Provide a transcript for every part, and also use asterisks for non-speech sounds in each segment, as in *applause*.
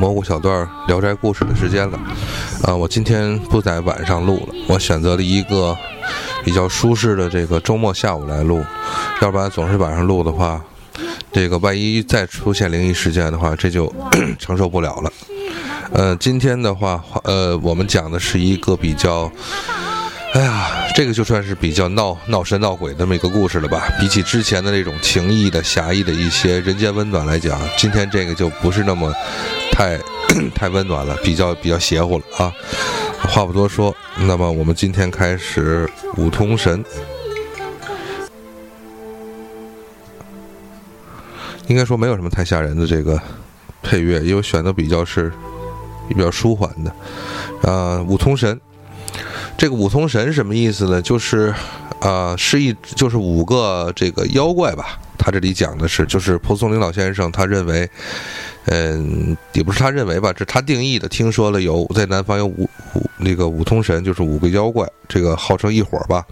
蘑菇小段《聊斋故事》的时间了。啊，我今天不在晚上录了，我选择了一个比较舒适的这个周末下午来录，要不然总是晚上录的话，这个万一再出现灵异事件的话，这就 *coughs* 承受不了了。呃，今天的话，呃，我们讲的是一个比较。哎呀，这个就算是比较闹闹神闹鬼的这么一个故事了吧？比起之前的那种情义的侠义的一些人间温暖来讲，今天这个就不是那么太 *clears throat* 太温暖了，比较比较邪乎了啊！话不多说，那么我们今天开始五通神，应该说没有什么太吓人的这个配乐，因为选的比较是比较舒缓的啊，五通神。这个五通神什么意思呢？就是，呃，是一就是五个这个妖怪吧。他这里讲的是，就是蒲松龄老先生他认为，嗯，也不是他认为吧，这他定义的。听说了有在南方有五五那个五通神，就是五个妖怪，这个号称一伙儿吧。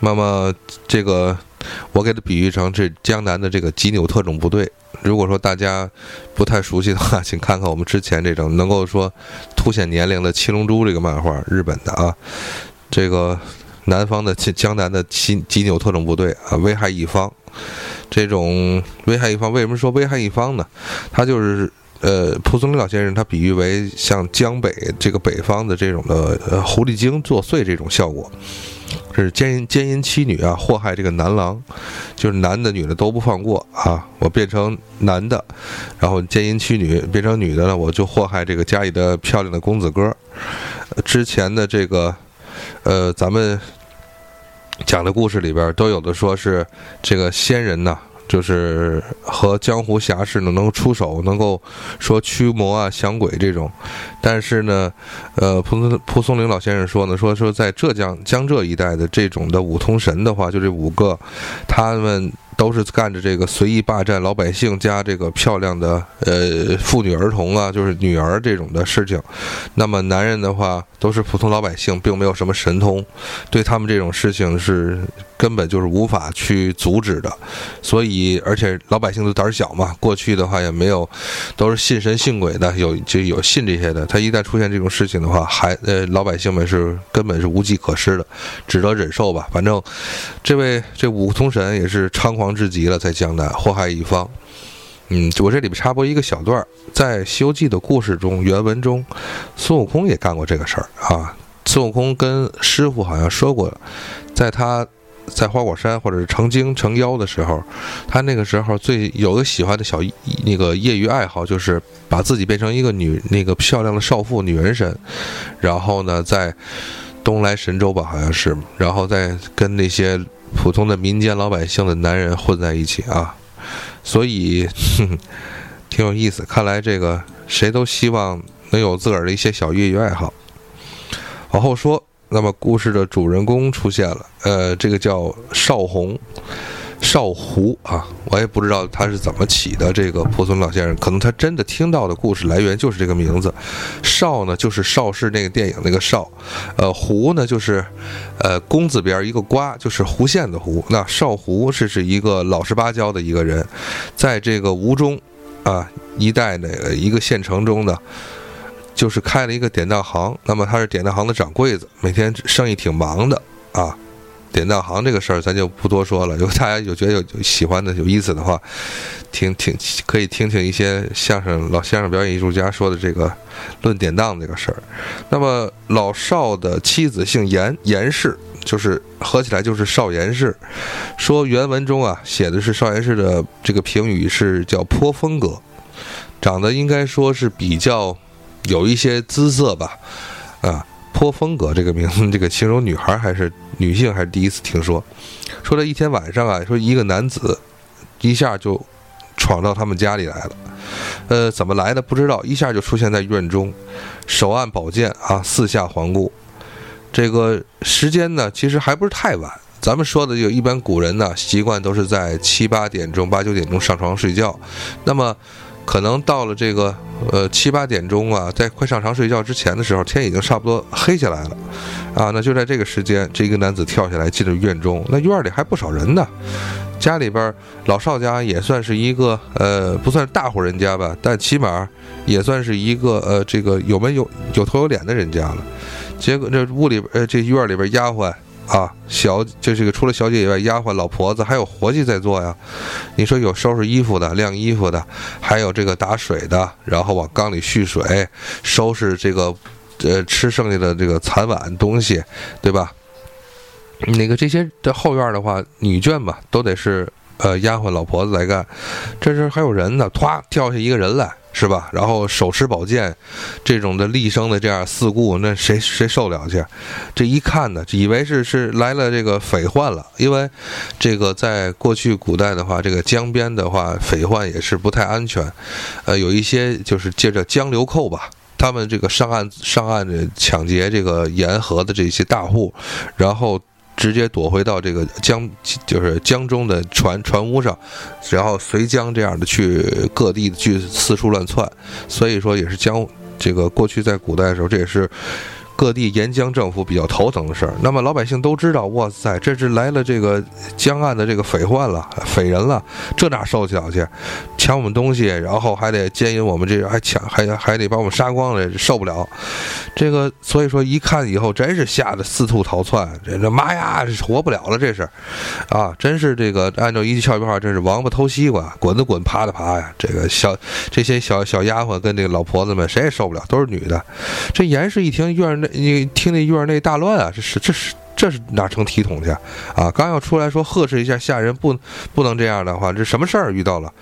那么这个我给它比喻成这江南的这个吉纽特种部队。如果说大家不太熟悉的话，请看看我们之前这种能够说凸显年龄的《七龙珠》这个漫画，日本的啊，这个南方的江南的吉吉纽特种部队啊，危害一方。这种危害一方，为什么说危害一方呢？他就是呃，蒲松龄老先生他比喻为像江北这个北方的这种的呃狐狸精作祟这种效果。是奸淫奸淫妻女啊，祸害这个男郎，就是男的女的都不放过啊！我变成男的，然后奸淫妻女变成女的了，我就祸害这个家里的漂亮的公子哥。之前的这个，呃，咱们讲的故事里边都有的说是这个仙人呐。就是和江湖侠士呢，能够出手，能够说驱魔啊、降鬼这种。但是呢，呃，蒲松蒲松龄老先生说呢，说说在浙江江浙一带的这种的五通神的话，就这五个，他们。都是干着这个随意霸占老百姓家这个漂亮的呃妇女儿童啊，就是女儿这种的事情。那么男人的话都是普通老百姓，并没有什么神通，对他们这种事情是根本就是无法去阻止的。所以，而且老百姓都胆小嘛，过去的话也没有，都是信神信鬼的，有就有信这些的。他一旦出现这种事情的话，还呃老百姓们是根本是无计可施的，只得忍受吧。反正这位这五通神也是猖狂。至极了，在江南祸害一方。嗯，我这里边插播一个小段儿，在《西游记》的故事中，原文中，孙悟空也干过这个事儿啊。孙悟空跟师傅好像说过，在他在花果山或者是成精成妖的时候，他那个时候最有个喜欢的小那个业余爱好，就是把自己变成一个女那个漂亮的少妇女人身，然后呢，在东来神州吧，好像是，然后再跟那些。普通的民间老百姓的男人混在一起啊，所以 *laughs* 挺有意思。看来这个谁都希望能有自个儿的一些小业余爱好。往后说，那么故事的主人公出现了，呃，这个叫邵红。少胡啊，我也不知道他是怎么起的。这个蒲松老先生，可能他真的听到的故事来源就是这个名字。少呢，就是邵氏那个电影那个邵，呃，胡呢，就是呃公字边一个瓜，就是弧线的弧。那少胡是是一个老实巴交的一个人，在这个吴中啊一带那个一个县城中呢，就是开了一个典当行。那么他是典当行的掌柜子，每天生意挺忙的啊。典当行这个事儿，咱就不多说了。如果大家有觉得有喜欢的、有意思的话，听听可以听听一些相声老相声表演艺术家说的这个论典当这个事儿。那么老少的妻子姓严，严氏就是合起来就是少严氏。说原文中啊写的是少严氏的这个评语是叫颇风格，长得应该说是比较有一些姿色吧，啊。颇风格这个名字，*laughs* 这个形容女孩还是女性还是第一次听说。说这一天晚上啊，说一个男子一下就闯到他们家里来了。呃，怎么来的不知道，一下就出现在院中，手按宝剑啊，四下环顾。这个时间呢，其实还不是太晚。咱们说的就一般古人呢，习惯都是在七八点钟、八九点钟上床睡觉。那么可能到了这个呃七八点钟啊，在快上床睡觉之前的时候，天已经差不多黑下来了，啊，那就在这个时间，这一个男子跳下来进了院中，那院里还不少人呢。家里边老邵家也算是一个呃，不算是大户人家吧，但起码也算是一个呃，这个有门有有头有脸的人家了。结果这屋里呃，这院里边丫鬟啊，小就这个除了小姐以外，丫鬟、老婆子还有活计在做呀。你说有收拾衣服的、晾衣服的，还有这个打水的，然后往缸里蓄水，收拾这个呃吃剩下的这个残碗东西，对吧？那个这些的后院的话，女眷吧，都得是呃丫鬟老婆子来干。这时还有人呢，唰跳下一个人来，是吧？然后手持宝剑，这种的厉声的这样四顾，那谁谁受了去？这一看呢，以为是是来了这个匪患了，因为这个在过去古代的话，这个江边的话，匪患也是不太安全。呃，有一些就是借着江流寇吧。他们这个上岸上岸的抢劫这个沿河的这些大户，然后。直接躲回到这个江，就是江中的船船坞上，然后随江这样的去各地去四处乱窜，所以说也是江这个过去在古代的时候，这也是。各地沿江政府比较头疼的事儿，那么老百姓都知道，哇塞，这是来了这个江岸的这个匪患了，匪人了，这哪受得了去？抢我们东西，然后还得奸淫我们，这还抢，还还得把我们杀光了，受不了。这个所以说一看以后，真是吓得四处逃窜，这这妈呀，这活不了了，这是，啊，真是这个按照一句俏皮话，这是王八偷西瓜，滚的滚，爬的爬呀。这个小这些小小丫鬟跟这个老婆子们谁也受不了，都是女的。这严氏一听院内。你听那院内大乱啊！这是这是这是哪成体统去啊？刚要出来说呵斥一下下人，不不能这样的话，这什么事儿遇到了？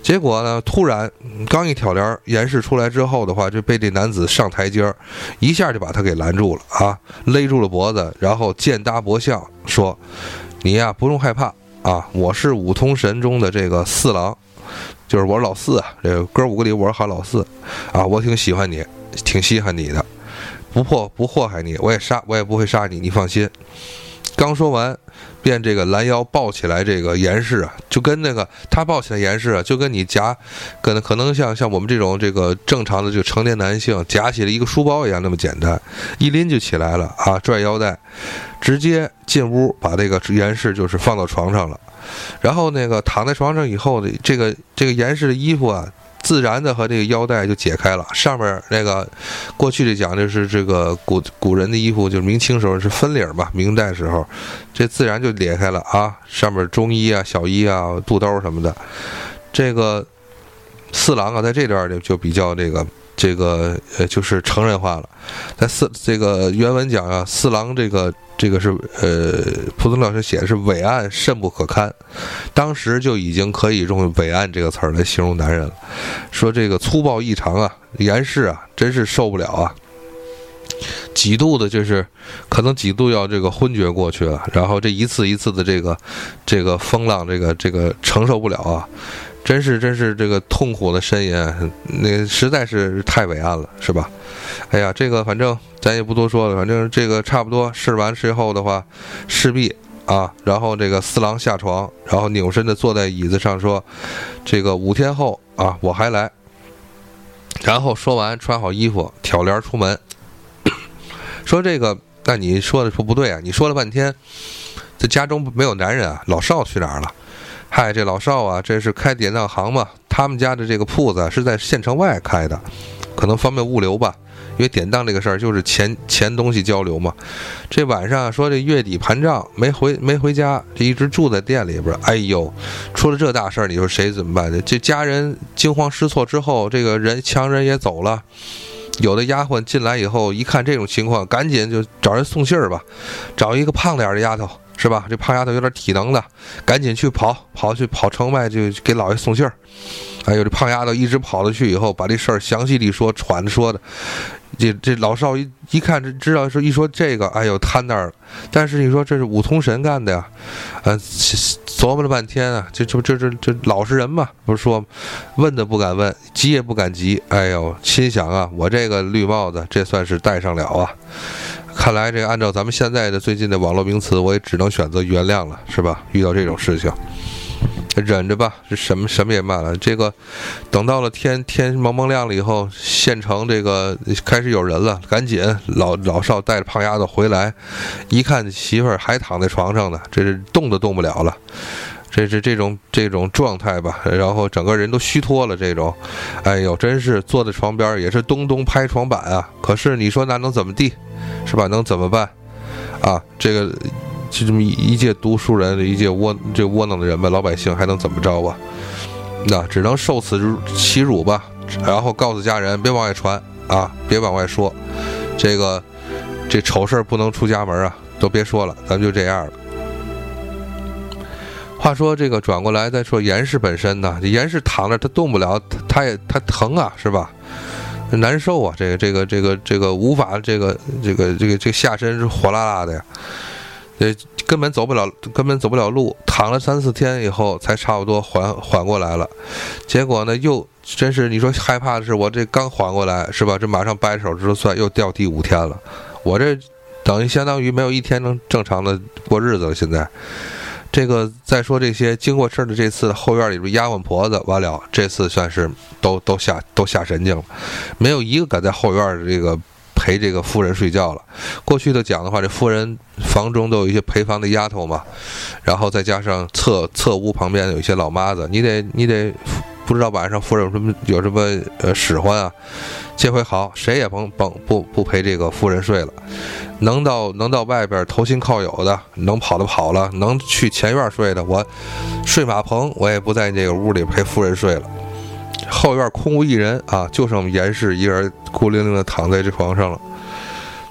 结果呢，突然刚一挑帘，严氏出来之后的话，就被这男子上台阶儿，一下就把他给拦住了啊，勒住了脖子，然后剑搭脖项说：“你呀，不用害怕啊，我是五通神中的这个四郎，就是我老四啊，这个哥五个里我是好老四啊，我挺喜欢你，挺稀罕你的。”不破不祸害你，我也杀我也不会杀你，你放心。刚说完，便这个拦腰抱起来这个严氏啊，就跟那个他抱起来严氏啊，就跟你夹，跟可能像像我们这种这个正常的就成年男性夹起了一个书包一样那么简单，一拎就起来了啊，拽腰带，直接进屋把这个严氏就是放到床上了，然后那个躺在床上以后的这个这个严氏的衣服啊。自然的和这个腰带就解开了，上面那个过去的讲就是这个古古人的衣服，就是明清时候是分领吧，明代时候这自然就裂开了啊，上面中衣啊、小衣啊、肚兜什么的。这个四郎啊，在这段就就比较这个。这个呃，就是成人化了。在四这个原文讲啊，四郎这个这个是呃，蒲松老师写的是伟岸甚不可堪，当时就已经可以用伟岸这个词儿来形容男人了。说这个粗暴异常啊，严氏啊，真是受不了啊，几度的就是可能几度要这个昏厥过去了。然后这一次一次的这个这个风浪，这个这个承受不了啊。真是真是这个痛苦的呻吟，那实在是太伟岸了，是吧？哎呀，这个反正咱也不多说了，反正这个差不多试完之后的话，势必啊，然后这个四郎下床，然后扭身的坐在椅子上说：“这个五天后啊，我还来。”然后说完，穿好衣服，挑帘出门，说：“这个，那你说的说不对啊？你说了半天，这家中没有男人啊？老少去哪儿了？”嗨，这老少啊，这是开典当行嘛？他们家的这个铺子是在县城外开的，可能方便物流吧。因为典当这个事儿就是钱钱东西交流嘛。这晚上说这月底盘账没回没回家，这一直住在店里边。哎呦，出了这大事儿，你说谁怎么办？这家人惊慌失措之后，这个人强人也走了。有的丫鬟进来以后，一看这种情况，赶紧就找人送信儿吧，找一个胖点儿的丫头。是吧？这胖丫头有点体能的，赶紧去跑，跑去跑城外，就给老爷送信儿。哎呦，这胖丫头一直跑了去以后，把这事儿详细地说，喘着说的。这这老少一一看，这知道说一说这个，哎呦，瘫那儿了。但是你说这是五通神干的呀？呃，琢磨了半天啊，这这这这这老实人嘛，不是说问的不敢问，急也不敢急。哎呦，心想啊，我这个绿帽子，这算是戴上了啊。看来这按照咱们现在的最近的网络名词，我也只能选择原谅了，是吧？遇到这种事情，忍着吧，这什么什么也办了。这个等到了天天蒙蒙亮了以后，县城这个开始有人了，赶紧老老少带着胖丫头回来，一看媳妇儿还躺在床上呢，这是动都动不了了。这是这种这种状态吧，然后整个人都虚脱了。这种，哎呦，真是坐在床边也是咚咚拍床板啊。可是你说那能怎么地，是吧？能怎么办？啊，这个就这么一介读书人，一介窝这窝囊的人吧，老百姓还能怎么着啊？那只能受此欺辱吧。然后告诉家人别往外传啊，别往外说，这个这丑事不能出家门啊，都别说了，咱们就这样了。话说这个转过来再说严氏本身呢，严氏躺着他动不了，他也他疼啊，是吧？难受啊，这个这个这个这个无法这个这个这个这个下身是火辣辣的呀，这根本走不了，根本走不了路，躺了三四天以后才差不多缓缓过来了。结果呢，又真是你说害怕的是，我这刚缓过来是吧？这马上掰手指头算又掉第五天了，我这等于相当于没有一天能正常的过日子了，现在。这个再说这些经过事儿的这次后院里边丫鬟婆子完了，这次算是都都下都下神经了，没有一个敢在后院这个陪这个夫人睡觉了。过去的讲的话，这夫人房中都有一些陪房的丫头嘛，然后再加上侧侧屋旁边有一些老妈子，你得你得不知道晚上夫人有什么有什么呃使唤啊。这回好，谁也甭甭不不陪这个夫人睡了。能到能到外边投心靠友的，能跑的跑了，能去前院睡的，我睡马棚，我也不在这个屋里陪夫人睡了。后院空无一人啊，就剩严氏一个人孤零零的躺在这床上了。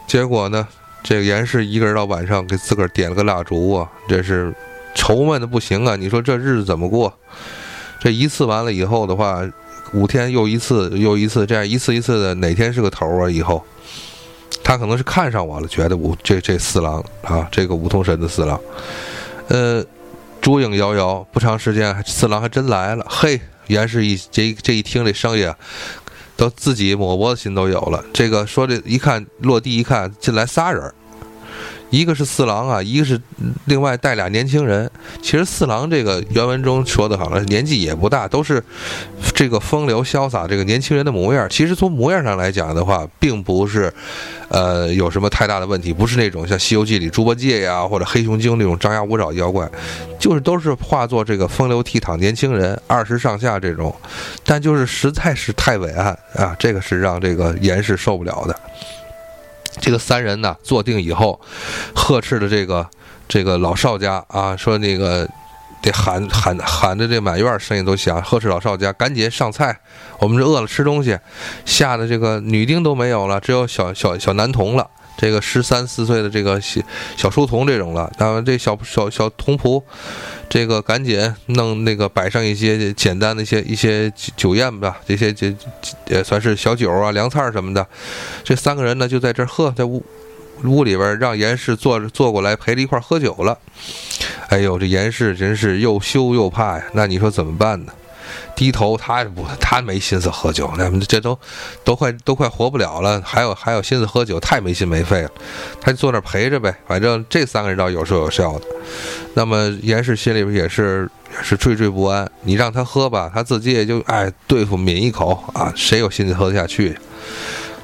结果呢，这个严氏一个人到晚上给自个儿点了个蜡烛啊，这是愁闷的不行啊。你说这日子怎么过？这一次完了以后的话，五天又一次又一次，这样一次一次的，哪天是个头啊？以后。他可能是看上我了，觉得武这这四郎啊，这个五通神的四郎，呃，烛影摇摇，不长时间，四郎还真来了。嘿，严氏一这这一听这声音，都自己抹脖子心都有了。这个说这一看落地一看进来仨人。一个是四郎啊，一个是另外带俩年轻人。其实四郎这个原文中说的好了，年纪也不大，都是这个风流潇洒这个年轻人的模样。其实从模样上来讲的话，并不是呃有什么太大的问题，不是那种像《西游记》里猪八戒呀或者黑熊精那种张牙舞爪妖怪，就是都是化作这个风流倜傥年轻人，二十上下这种。但就是实在是太伟岸啊，这个是让这个严氏受不了的。这个三人呢，坐定以后，呵斥的这个这个老邵家啊，说那个得喊喊喊的这满院声音都响，呵斥老邵家赶紧上菜，我们这饿了吃东西，吓得这个女丁都没有了，只有小小小男童了。这个十三四岁的这个小小书童这种了，当然这小小小童仆，这个赶紧弄那个摆上一些简单的一些一些酒宴吧，这些这也算是小酒啊、凉菜什么的。这三个人呢就在这喝，在屋屋里边让严氏坐着坐过来陪着一块喝酒了。哎呦，这严氏真是又羞又怕呀，那你说怎么办呢？低头，他不，他没心思喝酒。那这都，都快都快活不了了，还有还有心思喝酒，太没心没肺了。他就坐那陪着呗，反正这三个人倒有说有笑的。那么严氏心里边也是也是惴惴不安。你让他喝吧，他自己也就哎对付抿一口啊，谁有心思喝得下去？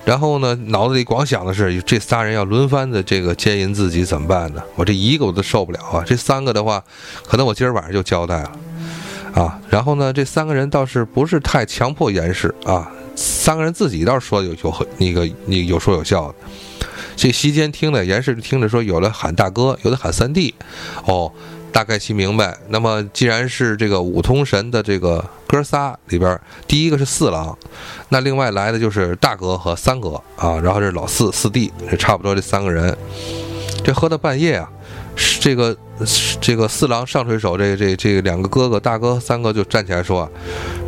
然后呢，脑子里光想的是这仨人要轮番的这个奸淫自己怎么办呢？我这一个我都受不了啊！这三个的话，可能我今儿晚上就交代了。啊，然后呢，这三个人倒是不是太强迫严氏啊，三个人自己倒是说有有那个你有说有笑的。这席间听的严氏听着说，有的喊大哥，有的喊三弟，哦，大概其明白。那么既然是这个五通神的这个哥仨里边，第一个是四郎，那另外来的就是大哥和三哥啊，然后是老四四弟，差不多这三个人，这喝到半夜啊。这个这个四郎上垂手，这这这两个哥哥大哥三哥就站起来说啊，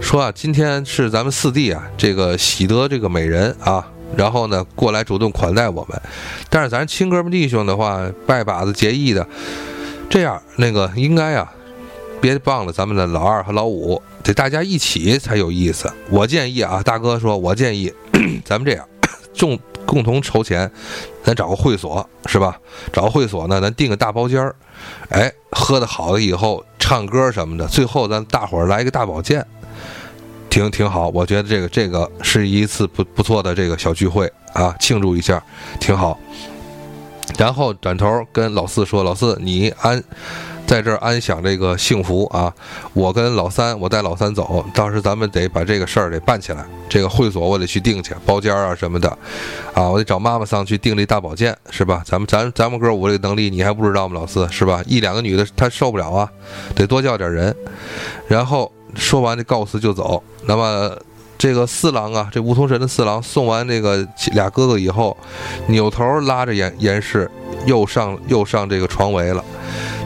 说啊，今天是咱们四弟啊，这个喜得这个美人啊，然后呢过来主动款待我们，但是咱亲哥们弟兄的话，拜把子结义的，这样那个应该啊，别忘了咱们的老二和老五，得大家一起才有意思。我建议啊，大哥说，我建议 *clears throat* 咱们这样，*coughs* 众。共同筹钱，咱找个会所是吧？找个会所呢，咱订个大包间儿，哎，喝的好了以后唱歌什么的，最后咱大伙儿来一个大保健，挺挺好。我觉得这个这个是一次不不错的这个小聚会啊，庆祝一下，挺好。然后转头跟老四说：“老四，你安。”在这儿安享这个幸福啊！我跟老三，我带老三走，到时咱们得把这个事儿得办起来。这个会所我得去订去，包间啊什么的，啊，我得找妈妈上去订这大保健，是吧？咱们咱咱们哥五这个能力你还不知道吗？老四是吧？一两个女的她受不了啊，得多叫点人。然后说完这告辞就走。那么这个四郎啊，这梧桐神的四郎送完这个俩哥哥以后，扭头拉着严严氏又上又上这个床围了。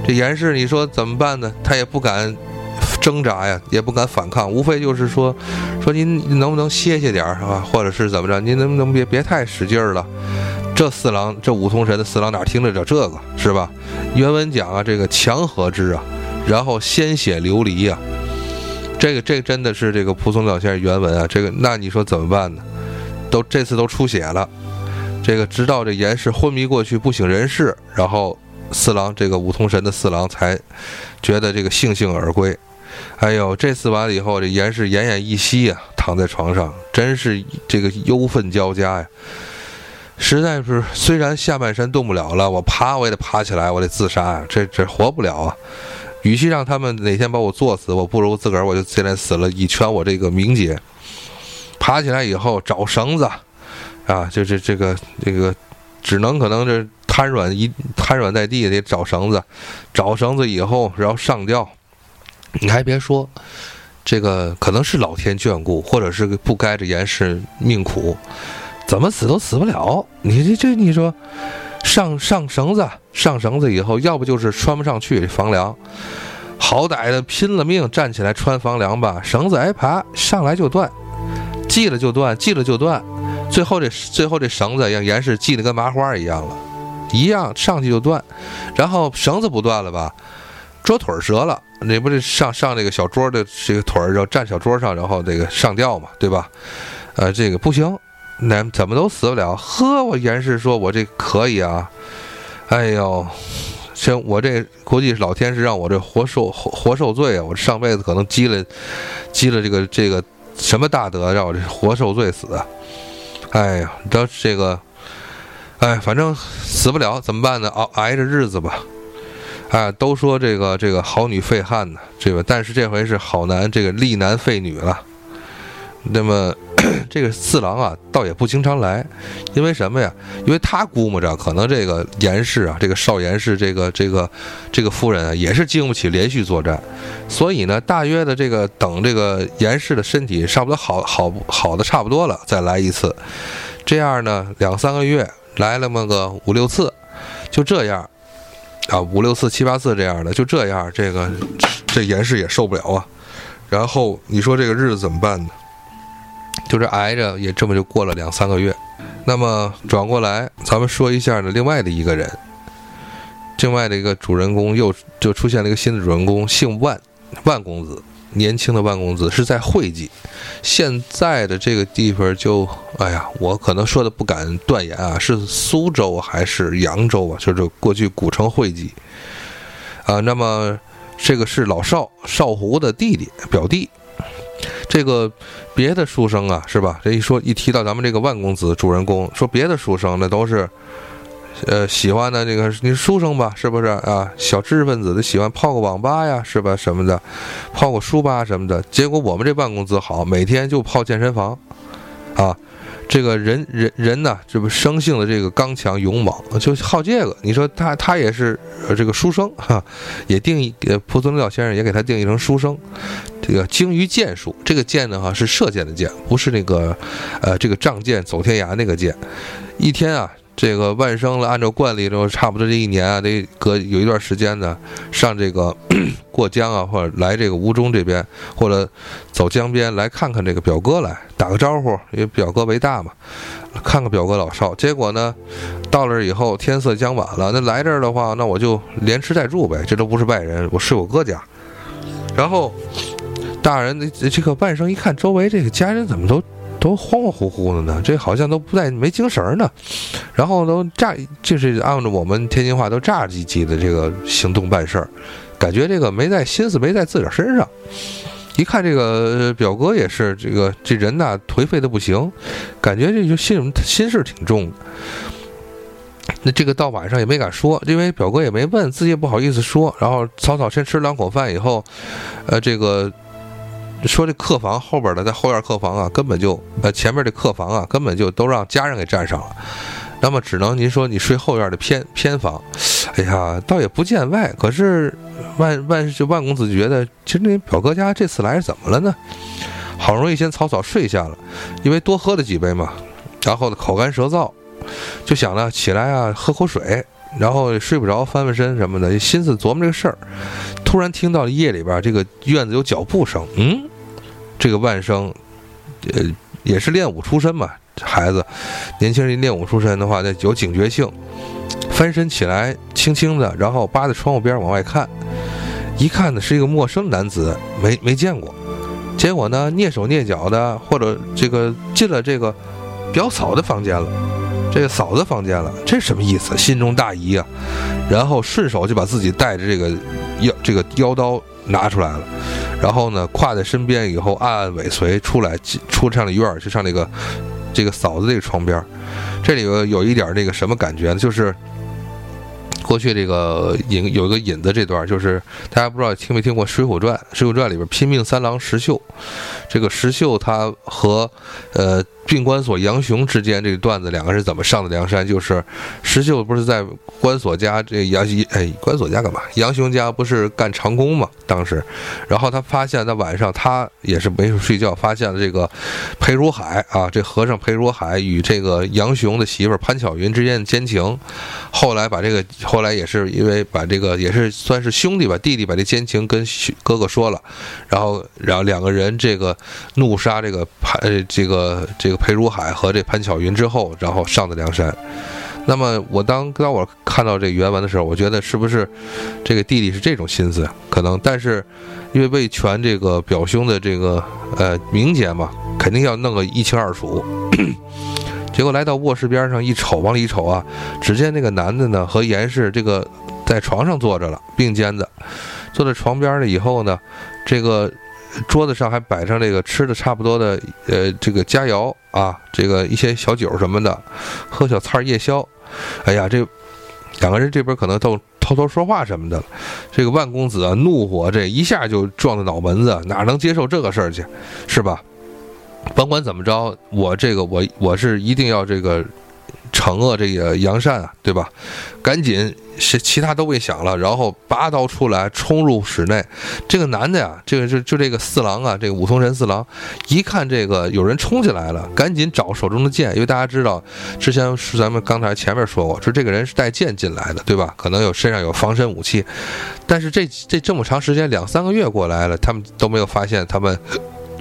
这严氏，你说怎么办呢？他也不敢挣扎呀，也不敢反抗，无非就是说，说您能不能歇歇点儿，是吧？或者是怎么着？您能不能别别太使劲儿了？这四郎，这五通神的四郎哪听得着这个，是吧？原文讲啊，这个强合之啊，然后鲜血流离呀，这个这真的是这个蒲松龄先生原文啊。这个那你说怎么办呢？都这次都出血了，这个直到这严氏昏迷过去不省人事，然后。四郎，这个五通神的四郎才觉得这个悻悻而归。哎呦，这次完了以后，这严氏奄奄一息呀，躺在床上，真是这个忧愤交加呀。实在是，虽然下半身动不了了，我爬我也得爬起来，我得自杀呀，这这活不了啊。与其让他们哪天把我作死，我不如自个儿我就现在死了，以全我这个名节。爬起来以后找绳子，啊，就这这个这个，只能可能这。瘫软一瘫软在地，得找绳子，找绳子以后，然后上吊。你还别说，这个可能是老天眷顾，或者是不该这严氏命苦，怎么死都死不了。你这这，你说上上绳子，上绳子以后，要不就是穿不上去房梁，好歹的拼了命站起来穿房梁吧，绳子挨爬上来就断，系了就断，系了就断，最后这最后这绳子让严氏系得跟麻花一样了。一样上去就断，然后绳子不断了吧？桌腿折了，那不是上上这个小桌的这个腿儿，要站小桌上，然后这个上吊嘛，对吧？呃，这个不行，那怎么都死不了。呵，我严氏说，我这可以啊。哎呦，行，我这估计老天是让我这活受活受罪啊！我上辈子可能积了积了这个这个什么大德，让我这活受罪死。哎呀，你知道这个。哎，反正死不了，怎么办呢？熬挨着日子吧。哎，都说这个这个好女废汉呢，这个但是这回是好男这个力男废女了。那么这个四郎啊，倒也不经常来，因为什么呀？因为他估摸着可能这个严氏啊，这个少严氏这个这个这个夫人啊，也是经不起连续作战，所以呢，大约的这个等这个严氏的身体差不多好好好的差不多了，再来一次。这样呢，两三个月。来了么个五六次，就这样，啊，五六次、七八次这样的，就这样，这个这严氏也受不了啊。然后你说这个日子怎么办呢？就是挨着，也这么就过了两三个月。那么转过来，咱们说一下呢，另外的一个人，另外的一个主人公又就出现了一个新的主人公，姓万，万公子。年轻的万公子是在会稽，现在的这个地方就，哎呀，我可能说的不敢断言啊，是苏州还是扬州啊？就是过去古城会稽啊。那么这个是老少少胡的弟弟表弟，这个别的书生啊，是吧？这一说一提到咱们这个万公子主人公，说别的书生那都是。呃，喜欢的这个你是书生吧？是不是啊？小知识分子的喜欢泡个网吧呀，是吧？什么的，泡个书吧什么的。结果我们这万公子好，每天就泡健身房，啊，这个人人人呢，这不生性的这个刚强勇猛，就好这个。你说他他也是这个书生哈，也定义呃，蒲松龄老先生也给他定义成书生。这个精于箭术，这个箭呢哈是射箭的箭，不是那个呃这个仗剑走天涯那个剑。一天啊。这个万生了，按照惯例，就差不多这一年啊，得隔有一段时间呢，上这个 *clears throat* 过江啊，或者来这个吴中这边，或者走江边来看看这个表哥来打个招呼，因为表哥为大嘛，看看表哥老少。结果呢，到了以后天色将晚了，那来这儿的话，那我就连吃带住呗，这都不是外人，我睡我哥家。然后大人这个万生一看周围这个家人怎么都。都恍恍惚惚的呢，这好像都不在没精神呢，然后都炸，就是按照我们天津话都炸唧唧的这个行动办事儿，感觉这个没在心思没在自个儿身上。一看这个表哥也是这个这人呐颓废的不行，感觉这就心心事挺重。那这个到晚上也没敢说，因为表哥也没问，自己也不好意思说。然后草草先吃两口饭以后，呃，这个说这客房后边的在后院客房啊，根本就呃前面这客房啊，根本就都让家人给占上了。那么只能您说你睡后院的偏偏房，哎呀，倒也不见外。可是万万就万公子觉得，其实那表哥家这次来是怎么了呢？好容易先草草睡下了，因为多喝了几杯嘛，然后呢口干舌燥。就想了起来啊，喝口水，然后睡不着，翻翻身什么的，心思琢磨这个事儿。突然听到夜里边这个院子有脚步声，嗯，这个万生，呃，也是练武出身嘛，孩子，年轻人练武出身的话，那有警觉性。翻身起来，轻轻的，然后扒在窗户边往外看，一看呢是一个陌生男子，没没见过。结果呢，蹑手蹑脚的，或者这个进了这个表嫂的房间了。这个嫂子房间了，这什么意思？心中大疑啊，然后顺手就把自己带着这个腰这个腰刀拿出来了，然后呢挎在身边以后暗暗尾随出来，出上了院儿，就上那个这个嫂子这个床边儿这里有有一点那个什么感觉呢？就是过去这个引有一个引子这段，就是大家不知道听没听过《水浒传》？《水浒传》里边拼命三郎石秀，这个石秀他和呃。病关索杨雄之间这个段子，两个人怎么上的梁山？就是石秀不是在关索家这杨哎关索家干嘛？杨雄家不是干长工嘛？当时，然后他发现，在晚上他也是没睡觉，发现了这个裴如海啊，这和尚裴如海与这个杨雄的媳妇潘巧云之间的奸情。后来把这个后来也是因为把这个也是算是兄弟吧，弟弟把这奸情跟哥哥说了，然后然后两个人这个怒杀这个潘这个这个。裴如海和这潘巧云之后，然后上的梁山。那么我当当我看到这原文的时候，我觉得是不是这个弟弟是这种心思？可能，但是因为为全这个表兄的这个呃名节嘛，肯定要弄个一清二楚。*coughs* 结果来到卧室边上一瞅，往里一瞅啊，只见那个男的呢和严氏这个在床上坐着了，并肩的坐在床边了以后呢，这个。桌子上还摆上这个吃的差不多的，呃，这个佳肴啊，这个一些小酒什么的，喝小菜夜宵。哎呀，这两个人这边可能都偷偷说话什么的。这个万公子啊，怒火这一下就撞到脑门子，哪能接受这个事儿去，是吧？甭管怎么着，我这个我我是一定要这个。惩恶这个杨善啊，对吧？赶紧是其他都未想了，然后拔刀出来冲入室内。这个男的呀，这个就就这个四郎啊，这个五通神四郎，一看这个有人冲进来了，赶紧找手中的剑，因为大家知道，之前是咱们刚才前面说过，说这个人是带剑进来的，对吧？可能有身上有防身武器，但是这这这么长时间两三个月过来了，他们都没有发现他们。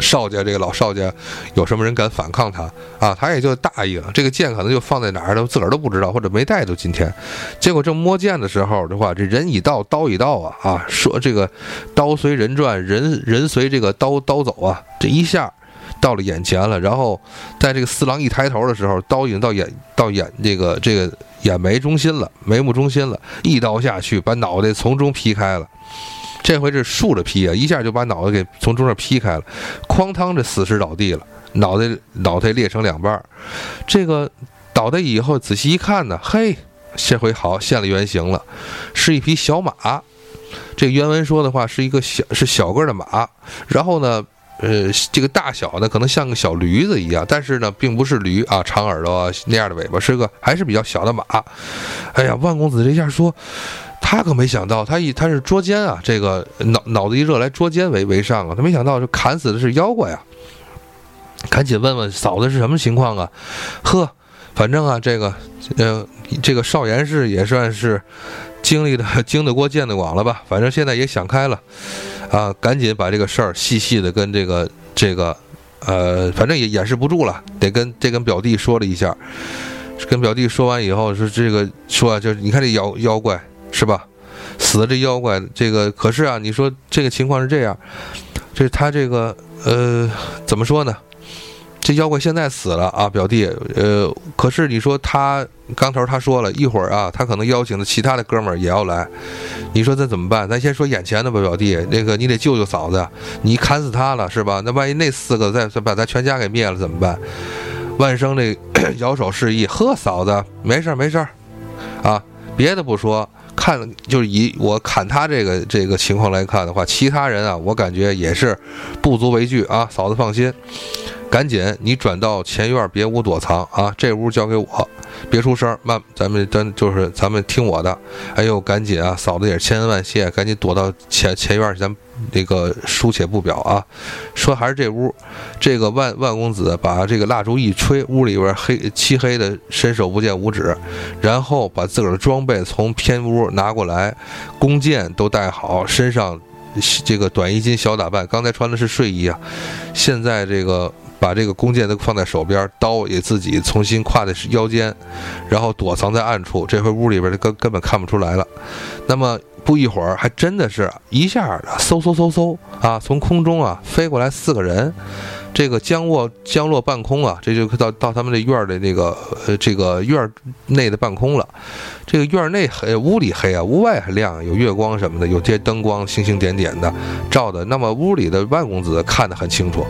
少家这个老少家，有什么人敢反抗他啊？他也就答应。这个剑可能就放在哪儿了，自个儿都不知道，或者没带到今天。结果正摸剑的时候的话，这人已到，刀已到啊啊！说这个刀随人转，人 *laughs* 人随这个刀刀走啊。这一下到了眼前了，然后在这个四郎一抬头的时候，刀已经到眼到眼这个这个眼眉中心了，眉目中心了，一刀下去，把脑袋从中劈开了。这回是竖着劈啊，一下就把脑袋给从中间劈开了，哐当，这死尸倒地了，脑袋脑袋裂成两半儿。这个倒地以后仔细一看呢，嘿，这回好现了原形了，是一匹小马。这原文说的话是一个小是小个的马，然后呢，呃，这个大小呢可能像个小驴子一样，但是呢并不是驴啊，长耳朵那样的尾巴，是个还是比较小的马。哎呀，万公子这下说。他可没想到，他一他是捉奸啊，这个脑脑子一热来捉奸为为上啊，他没想到这砍死的是妖怪啊，赶紧问问嫂子是什么情况啊？呵，反正啊，这个呃，这个少严氏也算是经历的 *laughs* 经得过见得广了吧，反正现在也想开了啊，赶紧把这个事儿细细的跟这个这个呃，反正也掩饰不住了，得跟这跟表弟说了一下，跟表弟说完以后说这个说啊就是你看这妖妖怪。是吧？死的这妖怪，这个可是啊，你说这个情况是这样，这他这个呃，怎么说呢？这妖怪现在死了啊，表弟，呃，可是你说他刚头他说了一会儿啊，他可能邀请的其他的哥们儿也要来，你说这怎么办？咱先说眼前的吧，表弟，那个你得救救嫂子，你砍死他了是吧？那万一那四个再再把咱全家给灭了怎么办？万生这 *coughs* 摇手示意，呵，嫂子，没事儿没事儿啊，别的不说，看就是以我砍他这个这个情况来看的话，其他人啊，我感觉也是不足为惧啊，嫂子放心。赶紧，你转到前院别屋躲藏啊！这屋交给我，别出声。慢，咱们咱就是咱们听我的。哎呦，赶紧啊！嫂子也是千恩万谢，赶紧躲到前前院去，咱那个书且不表啊。说还是这屋，这个万万公子把这个蜡烛一吹，屋里边黑漆黑的，伸手不见五指。然后把自个儿的装备从偏屋拿过来，弓箭都带好，身上这个短衣襟小打扮。刚才穿的是睡衣啊，现在这个。把这个弓箭都放在手边，刀也自己重新挎在腰间，然后躲藏在暗处。这回屋里边根根本看不出来了。那么不一会儿，还真的是一下嗖嗖嗖嗖啊，从空中啊飞过来四个人。这个降落降落半空啊，这就到到他们这院儿的那个呃这个院内的半空了。这个院内黑，屋里黑啊，屋外还亮，有月光什么的，有些灯光星星点点的照的。那么屋里的万公子看得很清楚，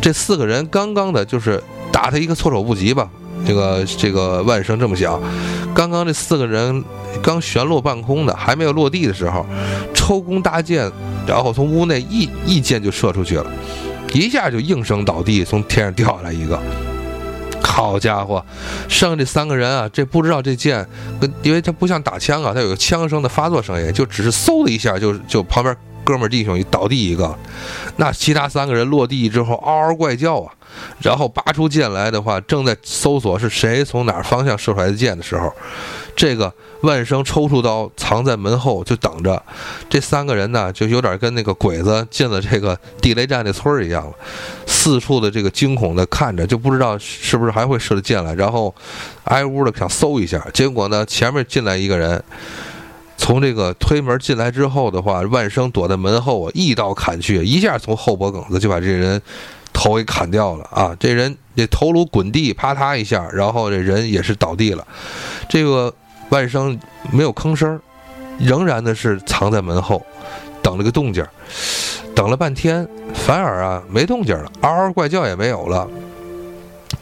这四个人刚刚的就是打他一个措手不及吧。这个这个万生这么想，刚刚这四个人刚旋落半空的，还没有落地的时候，抽弓搭箭，然后从屋内一一箭就射出去了。一下就应声倒地，从天上掉下来一个。好家伙，剩下这三个人啊，这不知道这箭，因为它不像打枪啊，它有个枪声的发作声音，就只是嗖的一下，就就旁边哥们儿弟兄一倒地一个。那其他三个人落地之后嗷嗷怪叫啊，然后拔出剑来的话，正在搜索是谁从哪方向射出来的箭的时候，这个。万生抽出刀，藏在门后，就等着。这三个人呢，就有点跟那个鬼子进了这个地雷战那村儿一样了，四处的这个惊恐的看着，就不知道是不是还会射的箭来。然后挨屋的想搜一下，结果呢，前面进来一个人，从这个推门进来之后的话，万生躲在门后啊，一刀砍去，一下从后脖梗子就把这人头给砍掉了啊！这人这头颅滚地，啪嗒一下，然后这人也是倒地了。这个。万生没有吭声，仍然的是藏在门后，等了个动静等了半天，反而啊没动静了，嗷嗷怪叫也没有了。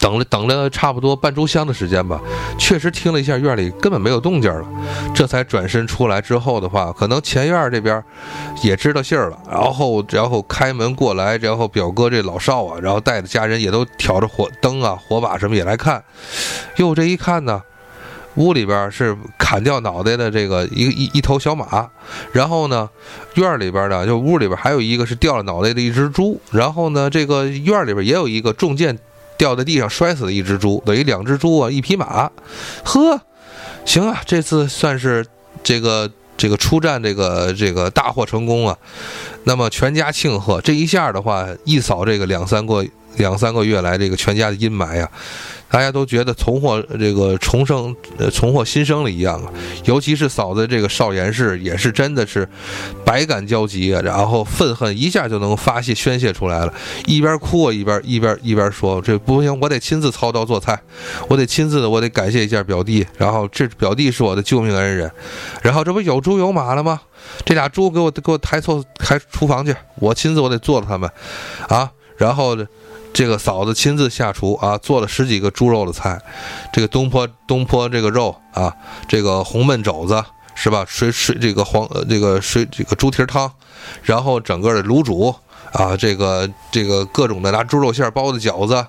等了等了差不多半炷香的时间吧，确实听了一下院里根本没有动静了，这才转身出来。之后的话，可能前院这边也知道信儿了，然后然后开门过来，然后表哥这老少啊，然后带着家人也都挑着火灯啊、火把什么也来看。哟，这一看呢。屋里边是砍掉脑袋的这个一一一头小马，然后呢，院里边呢就屋里边还有一个是掉了脑袋的一只猪，然后呢，这个院里边也有一个中箭掉在地上摔死了一只猪，等于两只猪啊，一匹马。呵，行啊，这次算是这个这个出战这个这个大获成功啊。那么全家庆贺，这一下的话一扫这个两三个两三个月来这个全家的阴霾呀。大家都觉得重获这个重生，呃，重获新生了一样啊。尤其是嫂子这个少严氏，也是真的是百感交集啊。然后愤恨一下就能发泄宣泄出来了，一边哭啊一边一边一边说：“这不行，我得亲自操刀做菜，我得亲自，我得感谢一下表弟。然后这表弟是我的救命恩人。然后这不有猪有马了吗？这俩猪给我给我抬错抬厨房去，我亲自我得做了他们，啊，然后。”这个嫂子亲自下厨啊，做了十几个猪肉的菜，这个东坡东坡这个肉啊，这个红焖肘子是吧？水水这个黄这个水这个猪蹄汤，然后整个的卤煮啊，这个这个各种的拿猪肉馅包的饺子，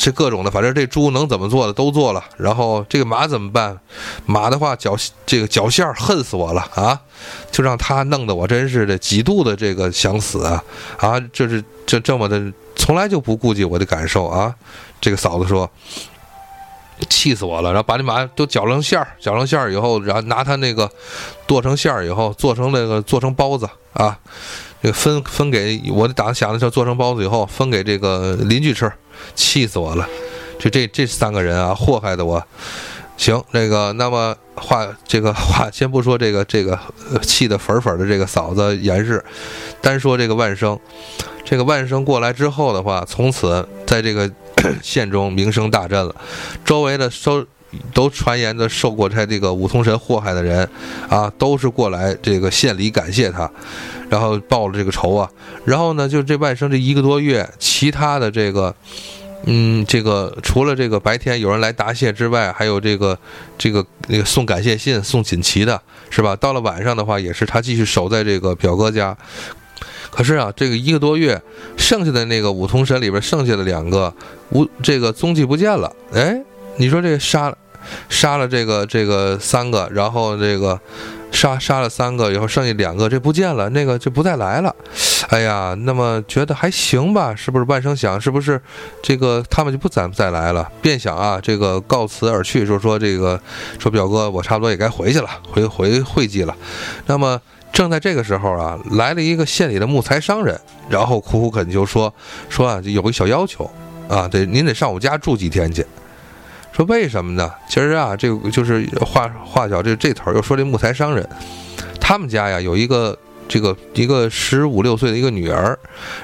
这各种的，反正这猪能怎么做的都做了。然后这个马怎么办？马的话绞这个绞馅恨死我了啊！就让他弄得我真是的几度的这个想死啊啊！这是这这么的。从来就不顾及我的感受啊！这个嫂子说：“气死我了！”然后把你马都搅成馅儿，搅成馅儿以后，然后拿它那个剁成馅儿以后，做成那个做成包子啊，这个分分给我打算想的是做成包子以后分给这个邻居吃，气死我了！就这这三个人啊，祸害的我。行，那个那么话这个话先不说这个这个气得粉粉的这个嫂子严氏，单说这个万生。这个万生过来之后的话，从此在这个 *coughs* 县中名声大振了，周围的收都传言的受过他这个五通神祸害的人，啊，都是过来这个县里感谢他，然后报了这个仇啊。然后呢，就这万生这一个多月，其他的这个，嗯，这个除了这个白天有人来答谢之外，还有这个这个那个送感谢信、送锦旗的，是吧？到了晚上的话，也是他继续守在这个表哥家。可是啊，这个一个多月，剩下的那个五通神里边剩下的两个无这个踪迹不见了。哎，你说这杀杀了这个这个三个，然后这个杀杀了三个以后剩下两个，这不见了，那个就不再来了。哎呀，那么觉得还行吧？是不是万生想？是不是这个他们就不再再来了？便想啊，这个告辞而去，说说这个说表哥，我差不多也该回去了，回回会稽了。那么。正在这个时候啊，来了一个县里的木材商人，然后苦苦恳求说：“说啊，有个小要求，啊，得您得上我家住几天去。说为什么呢？其实啊，这个就是话话小，这这头又说这木材商人，他们家呀有一个这个一个十五六岁的一个女儿，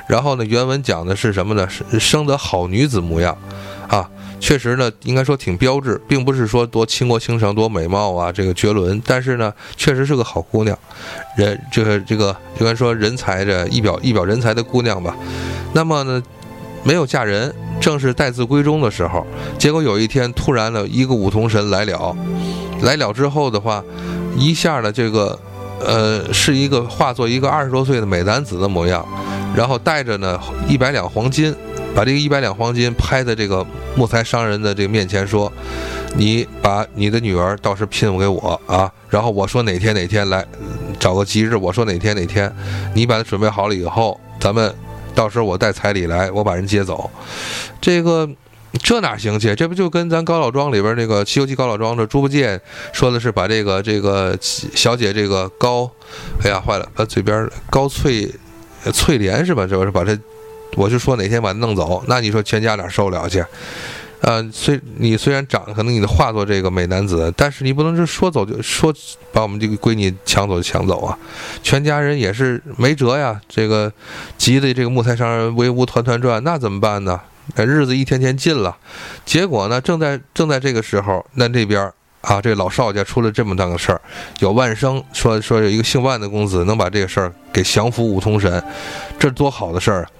然后呢，原文讲的是什么呢？生得好女子模样，啊。”确实呢，应该说挺标致，并不是说多倾国倾城、多美貌啊，这个绝伦。但是呢，确实是个好姑娘，人这个这个应该说人才的一表一表人才的姑娘吧。那么呢，没有嫁人，正是待字闺中的时候。结果有一天，突然呢，一个五通神来了，来了之后的话，一下呢，这个呃，是一个化作一个二十多岁的美男子的模样，然后带着呢一百两黄金。把这个一百两黄金拍在这个木材商人的这个面前，说：“你把你的女儿到时聘给我啊，然后我说哪天哪天来，找个吉日，我说哪天哪天，你把它准备好了以后，咱们到时候我带彩礼来，我把人接走。这个这哪行去？这不就跟咱高老庄里边那个《西游记》高老庄的猪八戒说的是把这个这个小姐这个高，哎呀坏了，把嘴边高翠翠莲是吧？这不是把这。”我就说哪天把他弄走，那你说全家哪受得了去？呃，虽你虽然长，可能你的化作这个美男子，但是你不能是说走就说把我们这个闺女抢走就抢走啊！全家人也是没辙呀。这个急的这个木材商人围屋团团转，那怎么办呢？那日子一天天近了，结果呢，正在正在这个时候，那这边啊，这老邵家出了这么大个事儿，有万生说说有一个姓万的公子能把这个事儿给降服五通神，这多好的事儿啊！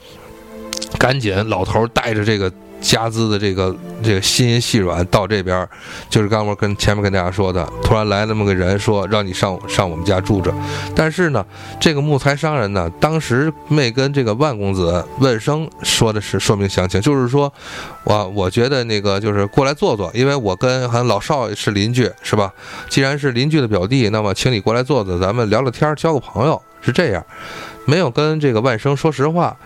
赶紧，老头带着这个家资的这个这个心细软到这边，就是刚我跟前面跟大家说的，突然来那么个人说让你上上我们家住着，但是呢，这个木材商人呢，当时没跟这个万公子问声说的是说明详情，就是说，我我觉得那个就是过来坐坐，因为我跟好像老少是邻居是吧？既然是邻居的表弟，那么请你过来坐坐，咱们聊聊天，交个朋友，是这样。没有跟这个万生说实话，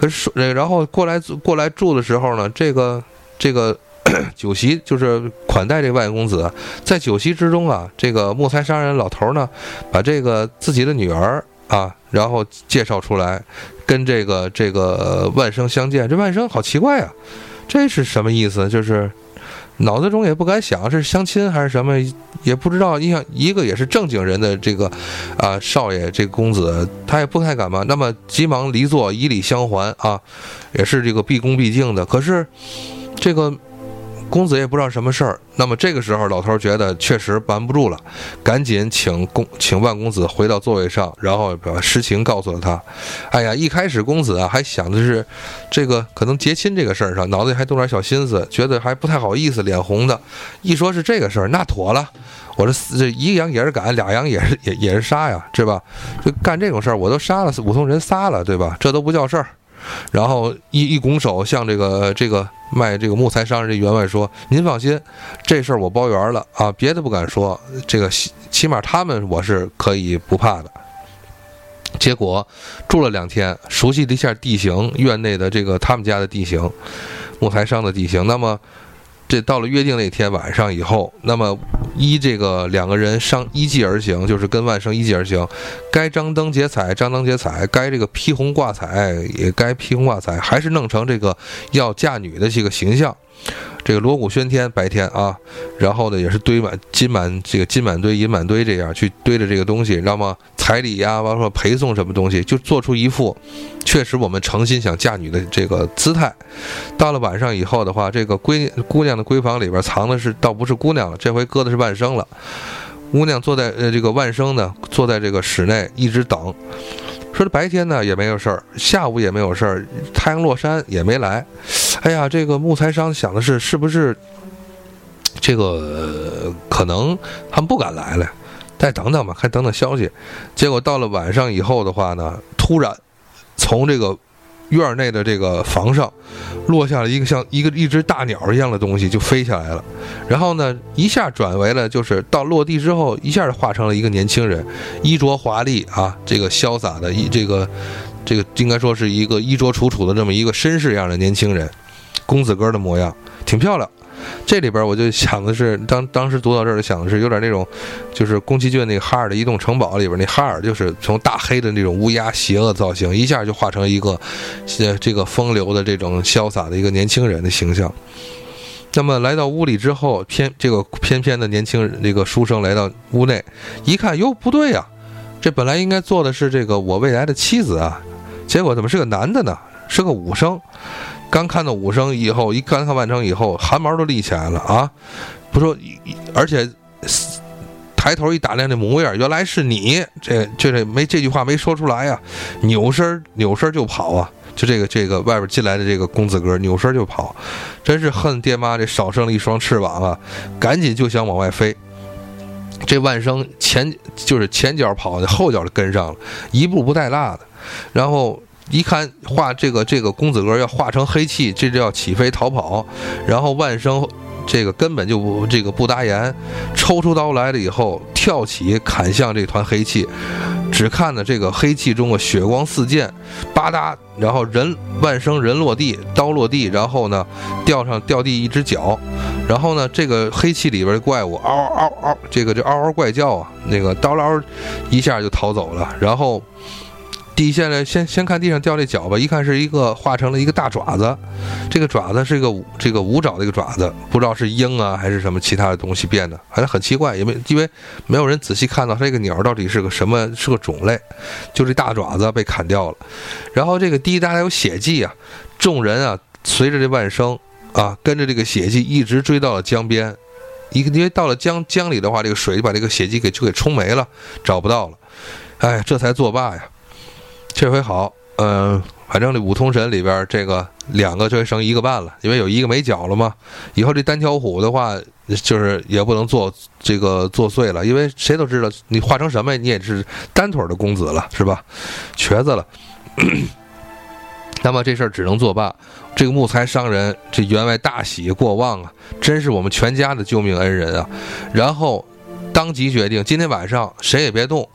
可是说，然后过来过来住的时候呢，这个这个 *coughs* 酒席就是款待这万公子，在酒席之中啊，这个木材商人老头呢，把这个自己的女儿啊，然后介绍出来，跟这个这个万生相见。这万生好奇怪啊，这是什么意思？就是。脑子中也不敢想是相亲还是什么，也不知道。你想一个也是正经人的这个，啊少爷这公子，他也不太敢嘛。那么急忙离座以礼相还啊，也是这个毕恭毕敬的。可是这个。公子也不知道什么事儿，那么这个时候老头觉得确实瞒不住了，赶紧请公请万公子回到座位上，然后把实情告诉了他。哎呀，一开始公子啊还想的是这个可能结亲这个事儿上，脑子里还动点小心思，觉得还不太好意思，脸红的。一说是这个事儿，那妥了，我这这一个羊也是赶，俩羊也是也也是杀呀，是吧？就干这种事儿，我都杀了五通人仨了，对吧？这都不叫事儿。然后一一拱手向这个这个卖这个木材商人这员外说：“您放心，这事儿我包圆了啊，别的不敢说，这个起码他们我是可以不怕的。”结果住了两天，熟悉了一下地形，院内的这个他们家的地形，木材商的地形。那么。这到了约定那天晚上以后，那么依这个两个人商依计而行，就是跟万生依计而行，该张灯结彩，张灯结彩；该这个披红挂彩，也该披红挂彩，还是弄成这个要嫁女的这个形象。这个锣鼓喧天，白天啊，然后呢也是堆满金满这个金满堆银满堆这样去堆着这个东西，知道吗。彩礼呀，包括陪送什么东西，就做出一副确实我们诚心想嫁女的这个姿态。到了晚上以后的话，这个闺姑娘的闺房里边藏的是倒不是姑娘了，这回搁的是万生了。姑娘坐在呃这个万生呢，坐在这个室内一直等。说白天呢也没有事儿，下午也没有事儿，太阳落山也没来。哎呀，这个木材商想的是是不是这个可能他们不敢来了，再等等吧，看等等消息。结果到了晚上以后的话呢，突然从这个。院内的这个房上，落下了一个像一个一只大鸟一样的东西，就飞下来了。然后呢，一下转为了，就是到落地之后，一下就化成了一个年轻人，衣着华丽啊，这个潇洒的，一这个这个应该说是一个衣着楚楚的这么一个绅士样的年轻人，公子哥的模样，挺漂亮。这里边我就想的是，当当时读到这儿，想的是有点那种，就是宫崎骏那个哈尔的移动城堡里边那哈尔，就是从大黑的那种乌鸦邪恶造型，一下就化成一个，呃，这个风流的这种潇洒的一个年轻人的形象。那么来到屋里之后，偏这个翩翩的年轻人那个书生来到屋内，一看，哟，不对呀，这本来应该做的是这个我未来的妻子啊，结果怎么是个男的呢？是个武生。刚看到武生以后，一刚看万成以后，汗毛都立起来了啊！不说，而且抬头一打量那模样，原来是你，这这这没这句话没说出来呀，扭身扭身就跑啊！就这个这个外边进来的这个公子哥，扭身就跑，真是恨爹妈这少生了一双翅膀啊！赶紧就想往外飞，这万生前就是前脚跑的，后脚就跟上了，一步不带落的，然后。一看画这个这个公子哥要化成黑气，这就要起飞逃跑。然后万生这个根本就不这个不答言，抽出刀来了以后跳起砍向这团黑气。只看呢这个黑气中的血光四溅，吧嗒，然后人万生人落地，刀落地，然后呢掉上掉地一只脚，然后呢这个黑气里边的怪物嗷嗷嗷，这个就嗷嗷怪叫啊，那个刀嗷一下就逃走了，然后。地下来，先先看地上掉这脚吧，一看是一个化成了一个大爪子，这个爪子是一个这个五爪的一个爪子，不知道是鹰啊还是什么其他的东西变的，反正很奇怪，因为因为没有人仔细看到它这个鸟到底是个什么，是个种类，就这大爪子被砍掉了，然后这个滴答有血迹啊，众人啊随着这万生啊跟着这个血迹一直追到了江边，一个因为到了江江里的话，这个水就把这个血迹给就给冲没了，找不到了，哎，这才作罢呀。这回好，嗯，反正这五通神里边这个两个就剩一个半了，因为有一个没脚了嘛。以后这单挑虎的话，就是也不能做这个作祟了，因为谁都知道你化成什么，你也是单腿的公子了，是吧？瘸子了。*clears throat* 那么这事儿只能作罢。这个木材商人这员外大喜过望啊，真是我们全家的救命恩人啊。然后。当即决定，今天晚上谁也别动，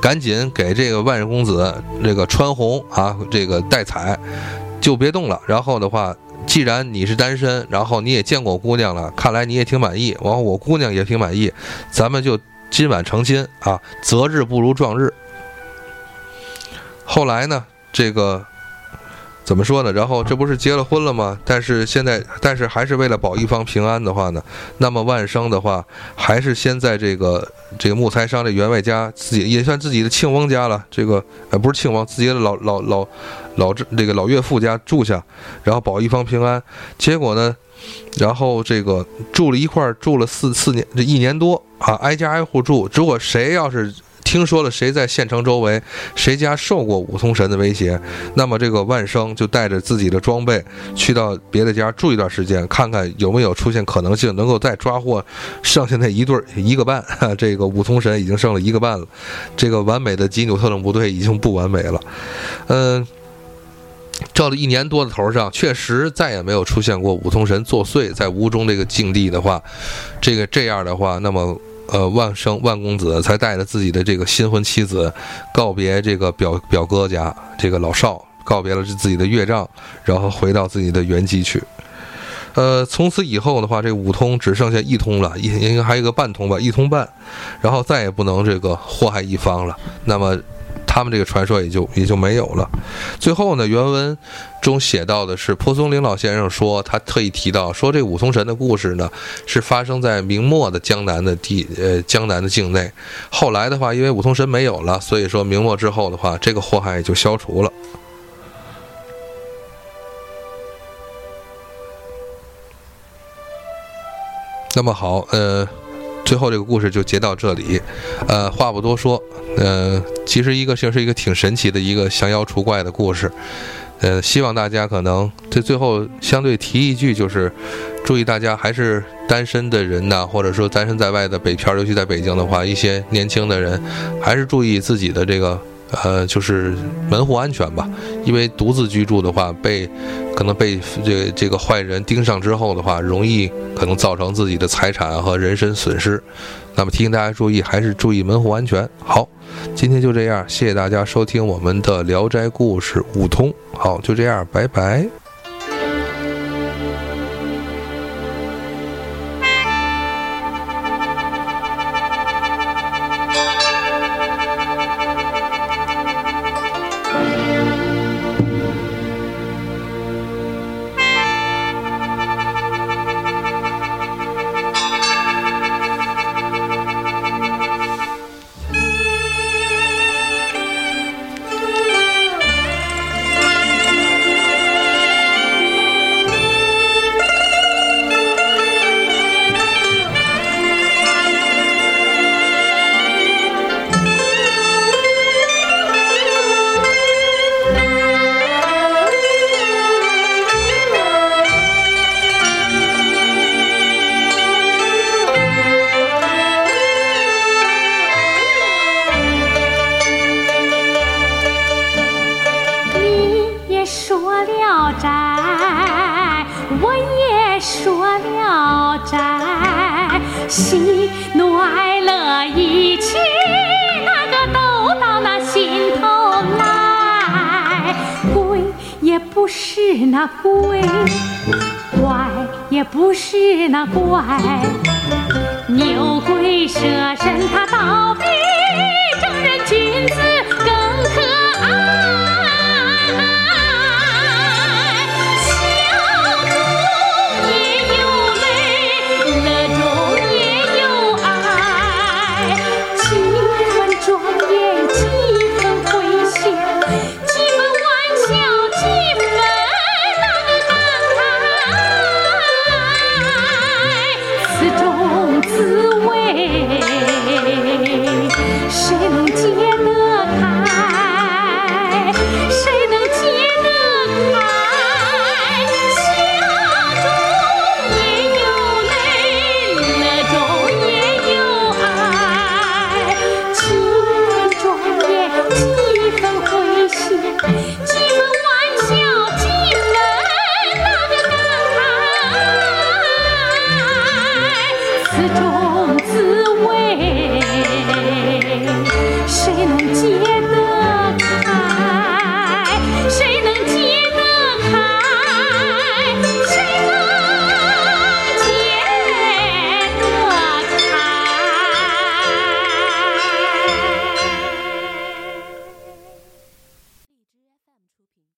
赶紧给这个万公子这个穿红啊，这个戴彩，就别动了。然后的话，既然你是单身，然后你也见过我姑娘了，看来你也挺满意，然后我姑娘也挺满意，咱们就今晚成亲啊，择日不如撞日。后来呢，这个。怎么说呢？然后这不是结了婚了吗？但是现在，但是还是为了保一方平安的话呢，那么万生的话，还是先在这个这个木材商的员外家，自己也算自己的庆翁家了。这个呃不是庆翁，自己的老老老老这这个老岳父家住下，然后保一方平安。结果呢，然后这个住了一块儿住了四四年这一年多啊，挨家挨户住。如果谁要是。听说了谁在县城周围，谁家受过五通神的威胁，那么这个万生就带着自己的装备去到别的家住一段时间，看看有没有出现可能性，能够再抓获剩下那一对一个半。*laughs* 这个五通神已经剩了一个半了，这个完美的吉纽特种部队已经不完美了。嗯，照了一年多的头上，确实再也没有出现过五通神作祟在屋中这个境地的话，这个这样的话，那么。呃，万生万公子才带着自己的这个新婚妻子，告别这个表表哥家这个老少，告别了自己的岳丈，然后回到自己的原籍去。呃，从此以后的话，这五通只剩下一通了，应应该还有个半通吧，一通半，然后再也不能这个祸害一方了。那么。他们这个传说也就也就没有了。最后呢，原文中写到的是蒲松龄老先生说，他特意提到说，这武通神的故事呢是发生在明末的江南的地呃江南的境内。后来的话，因为武通神没有了，所以说明末之后的话，这个祸害也就消除了。那么好，呃，最后这个故事就截到这里，呃，话不多说，呃，其实一个就是一个挺神奇的一个降妖除怪的故事，呃，希望大家可能这最后相对提一句，就是注意大家还是单身的人呐，或者说单身在外的北漂，尤其在北京的话，一些年轻的人还是注意自己的这个。呃，就是门户安全吧，因为独自居住的话，被可能被这这个坏人盯上之后的话，容易可能造成自己的财产和人身损失。那么提醒大家注意，还是注意门户安全。好，今天就这样，谢谢大家收听我们的《聊斋故事》五通。好，就这样，拜拜。舍身他道